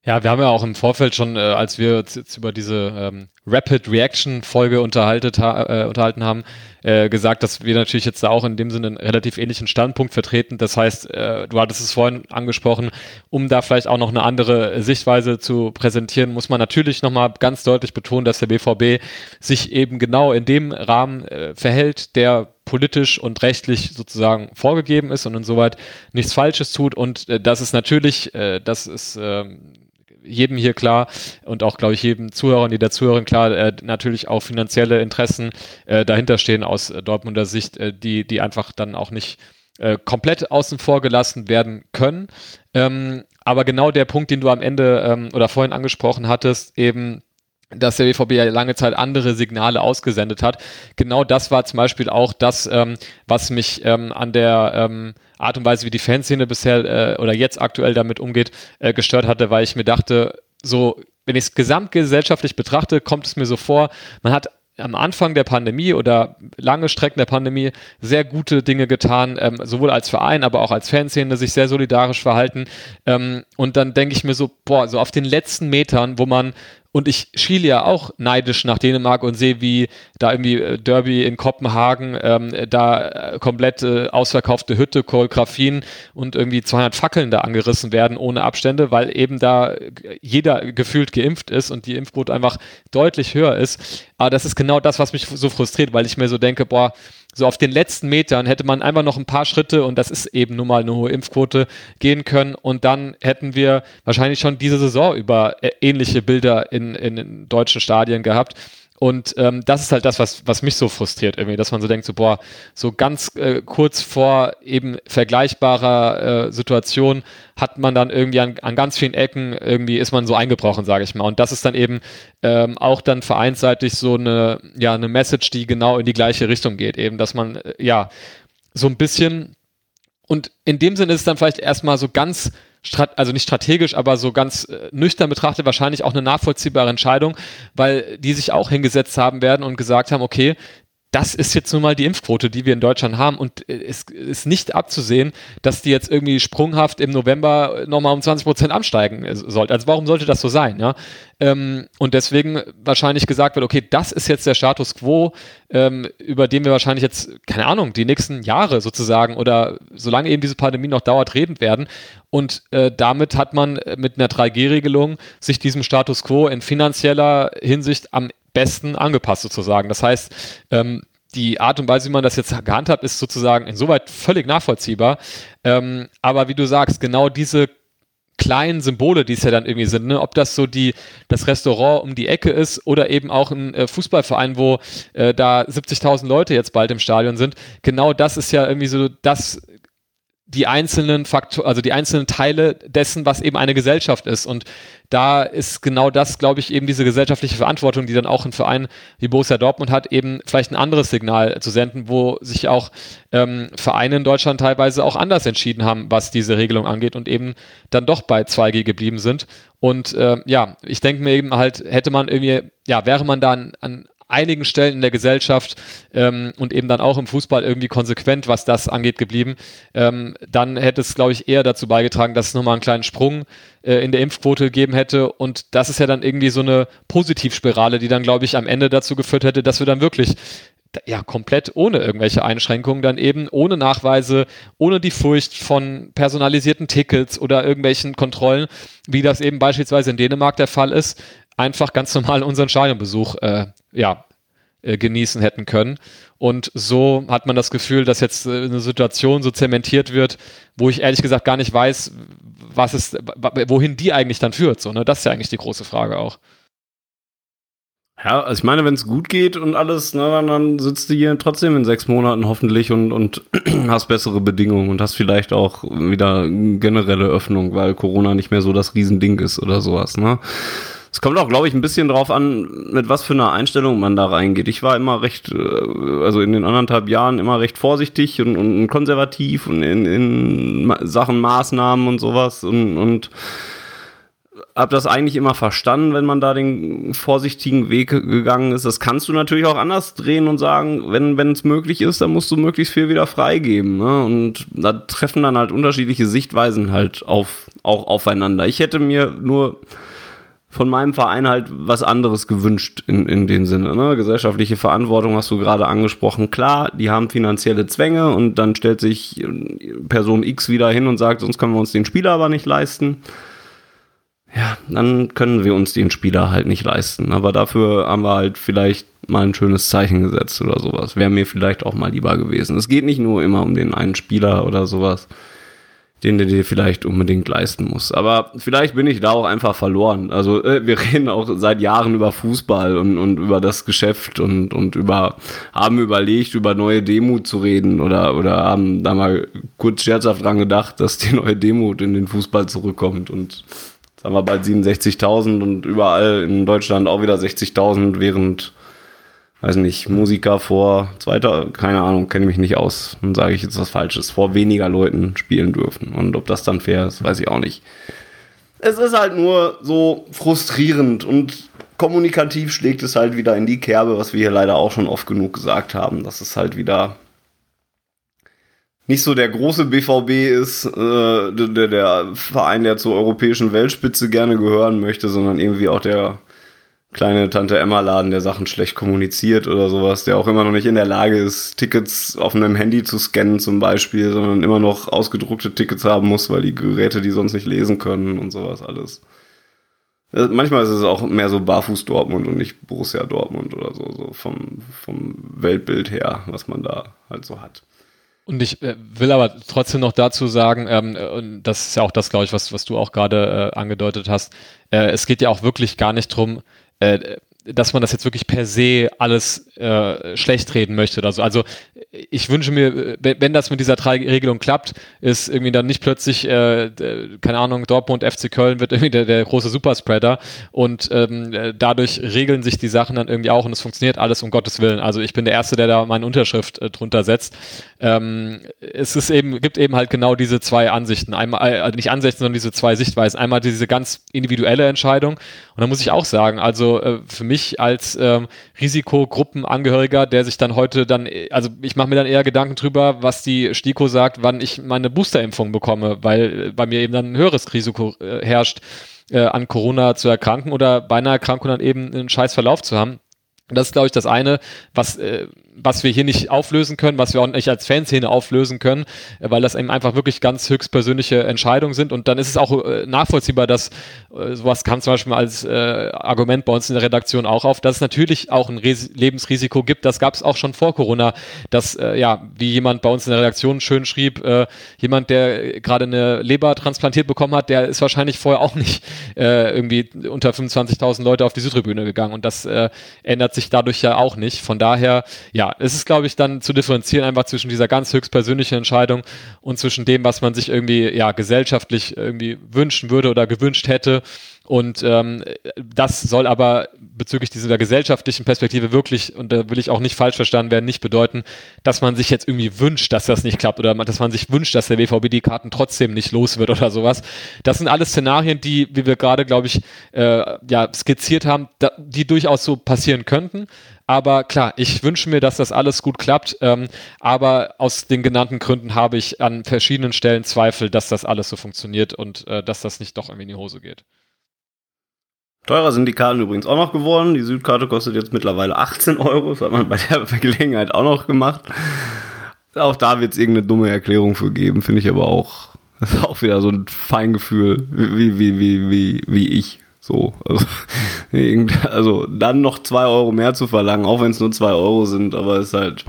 Ja, wir haben ja auch im Vorfeld schon, äh, als wir jetzt über diese ähm, Rapid Reaction Folge unterhalten, äh, unterhalten haben, äh, gesagt, dass wir natürlich jetzt da auch in dem Sinne einen relativ ähnlichen Standpunkt vertreten. Das heißt, äh, du hattest es vorhin angesprochen, um da vielleicht auch noch eine andere Sichtweise zu präsentieren, muss man natürlich nochmal ganz deutlich betonen, dass der BVB sich eben genau in dem Rahmen äh, verhält, der politisch und rechtlich sozusagen vorgegeben ist und insoweit nichts Falsches tut. Und äh, das ist natürlich, äh, das ist äh, jedem hier klar und auch, glaube ich, jedem Zuhörer und jeder Zuhörerin klar, äh, natürlich auch finanzielle Interessen äh, dahinter aus äh, Dortmunder Sicht, äh, die, die einfach dann auch nicht äh, komplett außen vor gelassen werden können. Ähm, aber genau der Punkt, den du am Ende ähm, oder vorhin angesprochen hattest, eben dass der BVB ja lange Zeit andere Signale ausgesendet hat. Genau das war zum Beispiel auch das, ähm, was mich ähm, an der ähm, Art und Weise, wie die Fanszene bisher äh, oder jetzt aktuell damit umgeht, äh, gestört hatte, weil ich mir dachte, so, wenn ich es gesamtgesellschaftlich betrachte, kommt es mir so vor, man hat am Anfang der Pandemie oder lange Strecken der Pandemie sehr gute Dinge getan, ähm, sowohl als Verein, aber auch als Fanszene sich sehr solidarisch verhalten. Ähm, und dann denke ich mir so, boah, so auf den letzten Metern, wo man und ich schiele ja auch neidisch nach Dänemark und sehe, wie da irgendwie äh, Derby in Kopenhagen, ähm, da äh, komplett äh, ausverkaufte Hütte, Choreografien und irgendwie 200 Fackeln da angerissen werden ohne Abstände, weil eben da jeder gefühlt geimpft ist und die Impfquote einfach deutlich höher ist. Aber das ist genau das, was mich so frustriert, weil ich mir so denke, boah, so auf den letzten Metern hätte man einfach noch ein paar Schritte und das ist eben nun mal eine hohe Impfquote gehen können und dann hätten wir wahrscheinlich schon diese Saison über äh, ähnliche Bilder in, in deutschen Stadien gehabt. Und ähm, das ist halt das, was, was mich so frustriert irgendwie, dass man so denkt, so boah, so ganz äh, kurz vor eben vergleichbarer äh, Situation hat man dann irgendwie an, an ganz vielen Ecken irgendwie ist man so eingebrochen, sage ich mal. Und das ist dann eben ähm, auch dann vereinsseitig so eine, ja, eine Message, die genau in die gleiche Richtung geht, eben, dass man äh, ja so ein bisschen und in dem Sinne ist es dann vielleicht erstmal so ganz also nicht strategisch, aber so ganz äh, nüchtern betrachtet wahrscheinlich auch eine nachvollziehbare Entscheidung, weil die sich auch hingesetzt haben werden und gesagt haben, okay, das ist jetzt nun mal die Impfquote, die wir in Deutschland haben. Und äh, es ist nicht abzusehen, dass die jetzt irgendwie sprunghaft im November nochmal um 20 Prozent ansteigen äh, sollte. Also warum sollte das so sein? Ja? Ähm, und deswegen wahrscheinlich gesagt wird, okay, das ist jetzt der Status quo, ähm, über den wir wahrscheinlich jetzt, keine Ahnung, die nächsten Jahre sozusagen oder solange eben diese Pandemie noch dauert, reden werden. Und äh, damit hat man mit einer 3G-Regelung sich diesem Status quo in finanzieller Hinsicht am besten angepasst sozusagen. Das heißt, ähm, die Art und Weise, wie man das jetzt gehandhabt, ist sozusagen insoweit völlig nachvollziehbar. Ähm, aber wie du sagst, genau diese kleinen Symbole, die es ja dann irgendwie sind, ne? ob das so die das Restaurant um die Ecke ist oder eben auch ein äh, Fußballverein, wo äh, da 70.000 Leute jetzt bald im Stadion sind. Genau das ist ja irgendwie so das die einzelnen Faktoren, also die einzelnen Teile dessen, was eben eine Gesellschaft ist. Und da ist genau das, glaube ich, eben diese gesellschaftliche Verantwortung, die dann auch ein Verein wie Borussia Dortmund hat, eben vielleicht ein anderes Signal zu senden, wo sich auch ähm, Vereine in Deutschland teilweise auch anders entschieden haben, was diese Regelung angeht und eben dann doch bei 2G geblieben sind. Und äh, ja, ich denke mir eben halt, hätte man irgendwie, ja, wäre man da an, an einigen Stellen in der Gesellschaft ähm, und eben dann auch im Fußball irgendwie konsequent, was das angeht, geblieben, ähm, dann hätte es, glaube ich, eher dazu beigetragen, dass es nochmal einen kleinen Sprung äh, in der Impfquote gegeben hätte. Und das ist ja dann irgendwie so eine Positivspirale, die dann, glaube ich, am Ende dazu geführt hätte, dass wir dann wirklich ja, komplett ohne irgendwelche Einschränkungen dann eben, ohne Nachweise, ohne die Furcht von personalisierten Tickets oder irgendwelchen Kontrollen, wie das eben beispielsweise in Dänemark der Fall ist, einfach ganz normal unseren Stadionbesuch äh, ja, äh, genießen hätten können. Und so hat man das Gefühl, dass jetzt äh, eine Situation so zementiert wird, wo ich ehrlich gesagt gar nicht weiß, was es, wohin die eigentlich dann führt. So, ne? Das ist ja eigentlich die große Frage auch. Ja, also ich meine, wenn es gut geht und alles, ne, dann, dann sitzt du hier trotzdem in sechs Monaten hoffentlich und, und hast bessere Bedingungen und hast vielleicht auch wieder generelle Öffnung, weil Corona nicht mehr so das Riesending ist oder sowas, ne? Es kommt auch, glaube ich, ein bisschen drauf an, mit was für einer Einstellung man da reingeht. Ich war immer recht, äh, also in den anderthalb Jahren immer recht vorsichtig und, und konservativ und in, in Sachen Maßnahmen und sowas und, und habe das eigentlich immer verstanden, wenn man da den vorsichtigen Weg gegangen ist. Das kannst du natürlich auch anders drehen und sagen, wenn wenn es möglich ist, dann musst du möglichst viel wieder freigeben. Ne? Und da treffen dann halt unterschiedliche Sichtweisen halt auf auch aufeinander. Ich hätte mir nur von meinem Verein halt was anderes gewünscht in, in dem Sinne. Ne? Gesellschaftliche Verantwortung hast du gerade angesprochen. Klar, die haben finanzielle Zwänge und dann stellt sich Person X wieder hin und sagt, sonst können wir uns den Spieler aber nicht leisten ja, dann können wir uns den Spieler halt nicht leisten. Aber dafür haben wir halt vielleicht mal ein schönes Zeichen gesetzt oder sowas. Wäre mir vielleicht auch mal lieber gewesen. Es geht nicht nur immer um den einen Spieler oder sowas, den du dir vielleicht unbedingt leisten musst. Aber vielleicht bin ich da auch einfach verloren. Also äh, wir reden auch seit Jahren über Fußball und, und über das Geschäft und, und über, haben überlegt, über neue Demut zu reden oder, oder haben da mal kurz scherzhaft dran gedacht, dass die neue Demut in den Fußball zurückkommt und sagen wir bald 67.000 und überall in Deutschland auch wieder 60.000, während, weiß nicht, Musiker vor zweiter, keine Ahnung, kenne ich mich nicht aus, dann sage ich jetzt was Falsches, vor weniger Leuten spielen dürfen. Und ob das dann fair ist, weiß ich auch nicht. Es ist halt nur so frustrierend und kommunikativ schlägt es halt wieder in die Kerbe, was wir hier leider auch schon oft genug gesagt haben, dass es halt wieder nicht so der große BVB ist, äh, der, der Verein, der zur europäischen Weltspitze gerne gehören möchte, sondern irgendwie auch der kleine Tante Emma Laden, der Sachen schlecht kommuniziert oder sowas, der auch immer noch nicht in der Lage ist, Tickets auf einem Handy zu scannen zum Beispiel, sondern immer noch ausgedruckte Tickets haben muss, weil die Geräte die sonst nicht lesen können und sowas alles. Äh, manchmal ist es auch mehr so Barfuß Dortmund und nicht Borussia Dortmund oder so, so vom, vom Weltbild her, was man da halt so hat. Und ich äh, will aber trotzdem noch dazu sagen, ähm, und das ist ja auch das, glaube ich, was, was du auch gerade äh, angedeutet hast, äh, es geht ja auch wirklich gar nicht drum, äh, dass man das jetzt wirklich per se alles äh, schlecht reden möchte oder so. Also ich wünsche mir, wenn das mit dieser Regelung klappt, ist irgendwie dann nicht plötzlich, äh, keine Ahnung, Dortmund, FC Köln wird irgendwie der, der große Superspreader und ähm, dadurch regeln sich die Sachen dann irgendwie auch und es funktioniert alles um Gottes Willen. Also ich bin der Erste, der da meine Unterschrift äh, drunter setzt. Ähm, es ist eben, gibt eben halt genau diese zwei Ansichten. Einmal, äh, nicht Ansichten, sondern diese zwei Sichtweisen. Einmal diese ganz individuelle Entscheidung und da muss ich auch sagen, also äh, für mich als ähm, Risikogruppenangehöriger, der sich dann heute dann, also ich mache mir dann eher Gedanken drüber, was die STIKO sagt, wann ich meine Boosterimpfung bekomme, weil bei mir eben dann ein höheres Risiko äh, herrscht, äh, an Corona zu erkranken oder bei einer Erkrankung dann eben einen scheiß Verlauf zu haben. Das ist, glaube ich, das eine, was, äh, was wir hier nicht auflösen können, was wir auch nicht als Fanszene auflösen können, äh, weil das eben einfach wirklich ganz höchstpersönliche Entscheidungen sind. Und dann ist es auch äh, nachvollziehbar, dass äh, sowas kam zum Beispiel als äh, Argument bei uns in der Redaktion auch auf, dass es natürlich auch ein Res Lebensrisiko gibt. Das gab es auch schon vor Corona, dass, ja, wie jemand bei uns in der Redaktion schön schrieb, jemand, der gerade eine Leber transplantiert bekommen hat, der ist wahrscheinlich vorher auch nicht irgendwie unter 25.000 Leute auf die Südtribüne gegangen. Und das ändert sich dadurch ja auch nicht. Von daher, ja, ja, es ist, glaube ich, dann zu differenzieren einfach zwischen dieser ganz höchstpersönlichen Entscheidung und zwischen dem, was man sich irgendwie, ja, gesellschaftlich irgendwie wünschen würde oder gewünscht hätte und ähm, das soll aber bezüglich dieser gesellschaftlichen Perspektive wirklich, und da will ich auch nicht falsch verstanden werden, nicht bedeuten, dass man sich jetzt irgendwie wünscht, dass das nicht klappt oder dass man sich wünscht, dass der WVB die Karten trotzdem nicht los wird oder sowas. Das sind alles Szenarien, die, wie wir gerade, glaube ich, äh, ja, skizziert haben, da, die durchaus so passieren könnten. Aber klar, ich wünsche mir, dass das alles gut klappt. Ähm, aber aus den genannten Gründen habe ich an verschiedenen Stellen Zweifel, dass das alles so funktioniert und äh, dass das nicht doch irgendwie in die Hose geht. Teurer sind die Karten übrigens auch noch geworden. Die Südkarte kostet jetzt mittlerweile 18 Euro. Das hat man bei der Gelegenheit auch noch gemacht. Auch da wird es irgendeine dumme Erklärung für geben, finde ich aber auch. Das ist auch wieder so ein Feingefühl, wie, wie, wie, wie, wie ich. So, also, also dann noch zwei Euro mehr zu verlangen, auch wenn es nur zwei Euro sind, aber ist halt,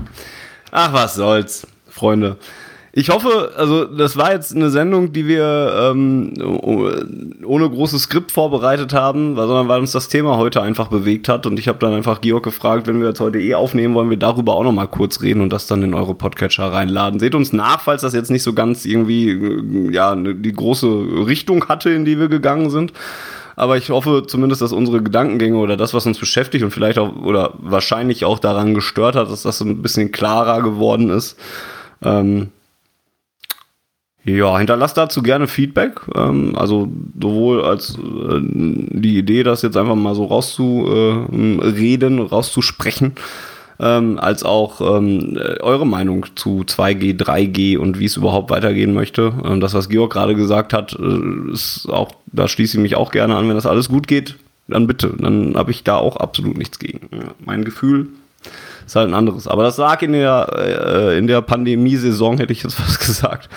ach was soll's, Freunde. Ich hoffe, also das war jetzt eine Sendung, die wir ähm, ohne großes Skript vorbereitet haben, sondern weil uns das Thema heute einfach bewegt hat. Und ich habe dann einfach Georg gefragt, wenn wir jetzt heute eh aufnehmen, wollen wir darüber auch noch mal kurz reden und das dann in eure Podcatcher reinladen. Seht uns nach, falls das jetzt nicht so ganz irgendwie äh, ja ne, die große Richtung hatte, in die wir gegangen sind. Aber ich hoffe zumindest, dass unsere Gedankengänge oder das, was uns beschäftigt und vielleicht auch oder wahrscheinlich auch daran gestört hat, dass das ein bisschen klarer geworden ist. Ähm, ja, hinterlasst dazu gerne Feedback. Ähm, also sowohl als äh, die Idee, das jetzt einfach mal so rauszureden, äh, rauszusprechen, ähm, als auch ähm, eure Meinung zu 2G, 3G und wie es überhaupt weitergehen möchte. Ähm, das, was Georg gerade gesagt hat, äh, ist auch, da schließe ich mich auch gerne an, wenn das alles gut geht, dann bitte. Dann habe ich da auch absolut nichts gegen. Ja, mein Gefühl ist halt ein anderes. Aber das lag in der, äh, in der Pandemiesaison, hätte ich jetzt was gesagt,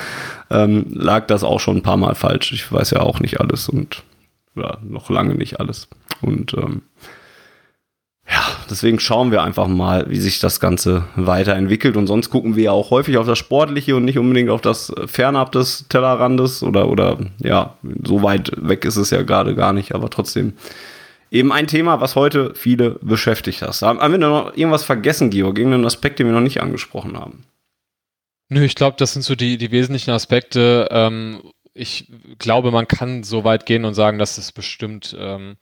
ähm, lag das auch schon ein paar Mal falsch. Ich weiß ja auch nicht alles und ja, noch lange nicht alles. Und ähm, ja, deswegen schauen wir einfach mal, wie sich das Ganze weiterentwickelt. Und sonst gucken wir ja auch häufig auf das Sportliche und nicht unbedingt auf das Fernab des Tellerrandes oder, oder ja, so weit weg ist es ja gerade gar nicht, aber trotzdem eben ein Thema, was heute viele beschäftigt hat. Haben wir noch irgendwas vergessen, Georg? Irgendeinen Aspekt, den wir noch nicht angesprochen haben? Nö, ich glaube, das sind so die, die wesentlichen Aspekte. Ähm, ich glaube, man kann so weit gehen und sagen, dass es bestimmt ähm,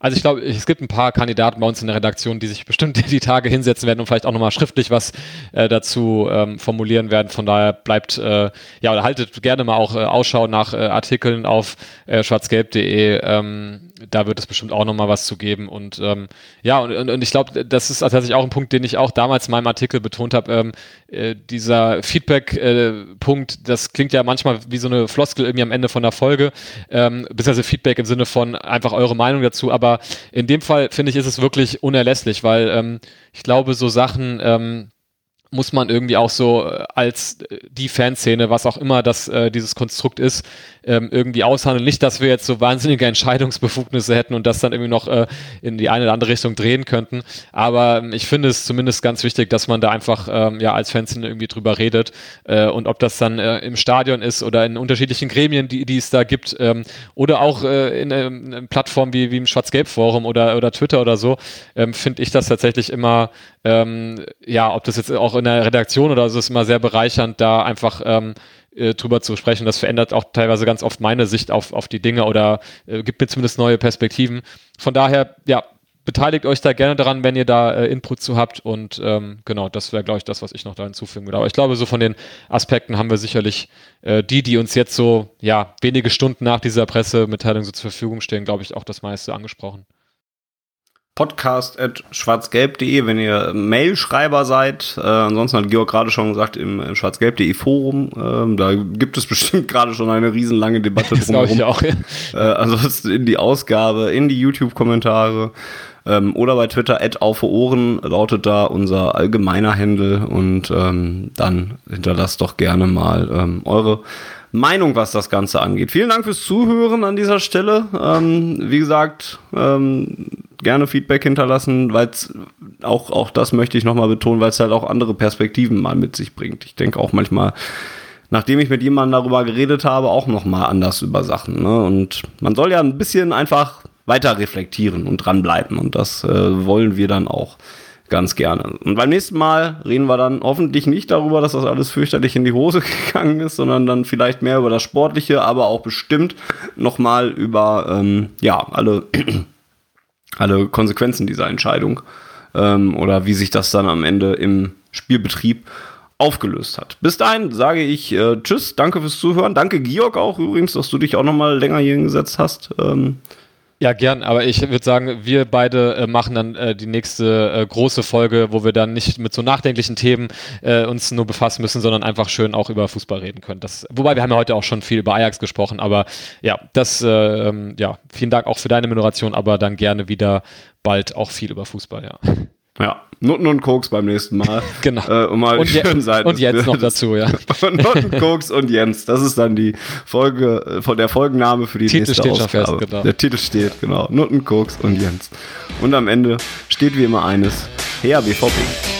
also ich glaube, es gibt ein paar Kandidaten bei uns in der Redaktion, die sich bestimmt die Tage hinsetzen werden und vielleicht auch nochmal schriftlich was äh, dazu ähm, formulieren werden. Von daher bleibt, äh, ja, oder haltet gerne mal auch äh, Ausschau nach äh, Artikeln auf äh, schwarzgelb.de. Ähm, da wird es bestimmt auch nochmal was zu geben. Und ähm, ja, und, und, und ich glaube, das ist tatsächlich auch ein Punkt, den ich auch damals in meinem Artikel betont habe. Ähm, äh, dieser Feedback-Punkt, das klingt ja manchmal wie so eine Floskel irgendwie am Ende von der Folge, ähm, beziehungsweise Feedback im Sinne von einfach eure Meinung dazu, aber aber in dem Fall finde ich, ist es wirklich unerlässlich, weil ähm, ich glaube, so Sachen, ähm, muss man irgendwie auch so äh, als äh, die Fanszene, was auch immer das äh, dieses Konstrukt ist, ähm, irgendwie aushandeln. Nicht, dass wir jetzt so wahnsinnige Entscheidungsbefugnisse hätten und das dann irgendwie noch äh, in die eine oder andere Richtung drehen könnten. Aber ähm, ich finde es zumindest ganz wichtig, dass man da einfach ähm, ja als Fanszene irgendwie drüber redet äh, und ob das dann äh, im Stadion ist oder in unterschiedlichen Gremien, die, die es da gibt ähm, oder auch äh, in, ähm, in Plattformen wie, wie im Schwarz-Gelb-Forum oder, oder Twitter oder so, ähm, finde ich das tatsächlich immer ähm, ja, ob das jetzt auch in der Redaktion oder so ist immer sehr bereichernd, da einfach ähm, äh, drüber zu sprechen. Das verändert auch teilweise ganz oft meine Sicht auf, auf die Dinge oder äh, gibt mir zumindest neue Perspektiven. Von daher, ja, beteiligt euch da gerne daran, wenn ihr da äh, Input zu habt. Und ähm, genau, das wäre, glaube ich, das, was ich noch da hinzufügen würde. Aber ich glaube, so von den Aspekten haben wir sicherlich äh, die, die uns jetzt so, ja, wenige Stunden nach dieser Pressemitteilung so zur Verfügung stehen, glaube ich, auch das meiste angesprochen podcast.schwarzgelb.de, wenn ihr Mailschreiber seid. Äh, ansonsten hat Georg gerade schon gesagt, im, im schwarzgelb.de Forum, äh, da gibt es bestimmt gerade schon eine riesenlange Debatte das drumherum. Ich auch, ja. äh, ansonsten in die Ausgabe, in die YouTube-Kommentare ähm, oder bei Twitter at auf Ohren lautet da unser allgemeiner Händel und ähm, dann hinterlasst doch gerne mal ähm, eure Meinung, was das Ganze angeht. Vielen Dank fürs Zuhören an dieser Stelle. Ähm, wie gesagt, ähm, gerne Feedback hinterlassen, weil auch, auch das möchte ich nochmal betonen, weil es halt auch andere Perspektiven mal mit sich bringt. Ich denke auch manchmal, nachdem ich mit jemandem darüber geredet habe, auch nochmal anders über Sachen. Ne? Und man soll ja ein bisschen einfach weiter reflektieren und dranbleiben. Und das äh, wollen wir dann auch ganz gerne. Und beim nächsten Mal reden wir dann hoffentlich nicht darüber, dass das alles fürchterlich in die Hose gegangen ist, sondern dann vielleicht mehr über das Sportliche, aber auch bestimmt nochmal über ähm, ja alle alle Konsequenzen dieser Entscheidung ähm, oder wie sich das dann am Ende im Spielbetrieb aufgelöst hat. Bis dahin sage ich äh, Tschüss, danke fürs Zuhören, danke Georg auch übrigens, dass du dich auch nochmal länger hier hingesetzt hast. Ähm, Ja, gern, aber ich würde sagen, wir beide äh, machen dann äh, die nächste äh, große Folge, wo wir dann nicht mit so nachdenklichen Themen äh, uns nur befassen müssen, sondern einfach schön auch über Fußball reden können. Das, wobei wir haben ja heute auch schon viel über Ajax gesprochen, aber ja, das, äh, ähm, ja, vielen Dank auch für deine Moderation, aber dann gerne wieder bald auch viel über Fußball, ja. Ja, Nutten und Koks beim nächsten Mal. genau. Äh, um mal und, Seiten und jetzt noch dazu, ja. Nutten, Koks und Jens. Das ist dann die Folge, äh, von der Folgenname für die Titel nächste steht Ausgabe. schon fest, genau. Der Titel steht, genau. Nutten, Koks und Jens. Und am Ende steht wie immer eines. Her BVB.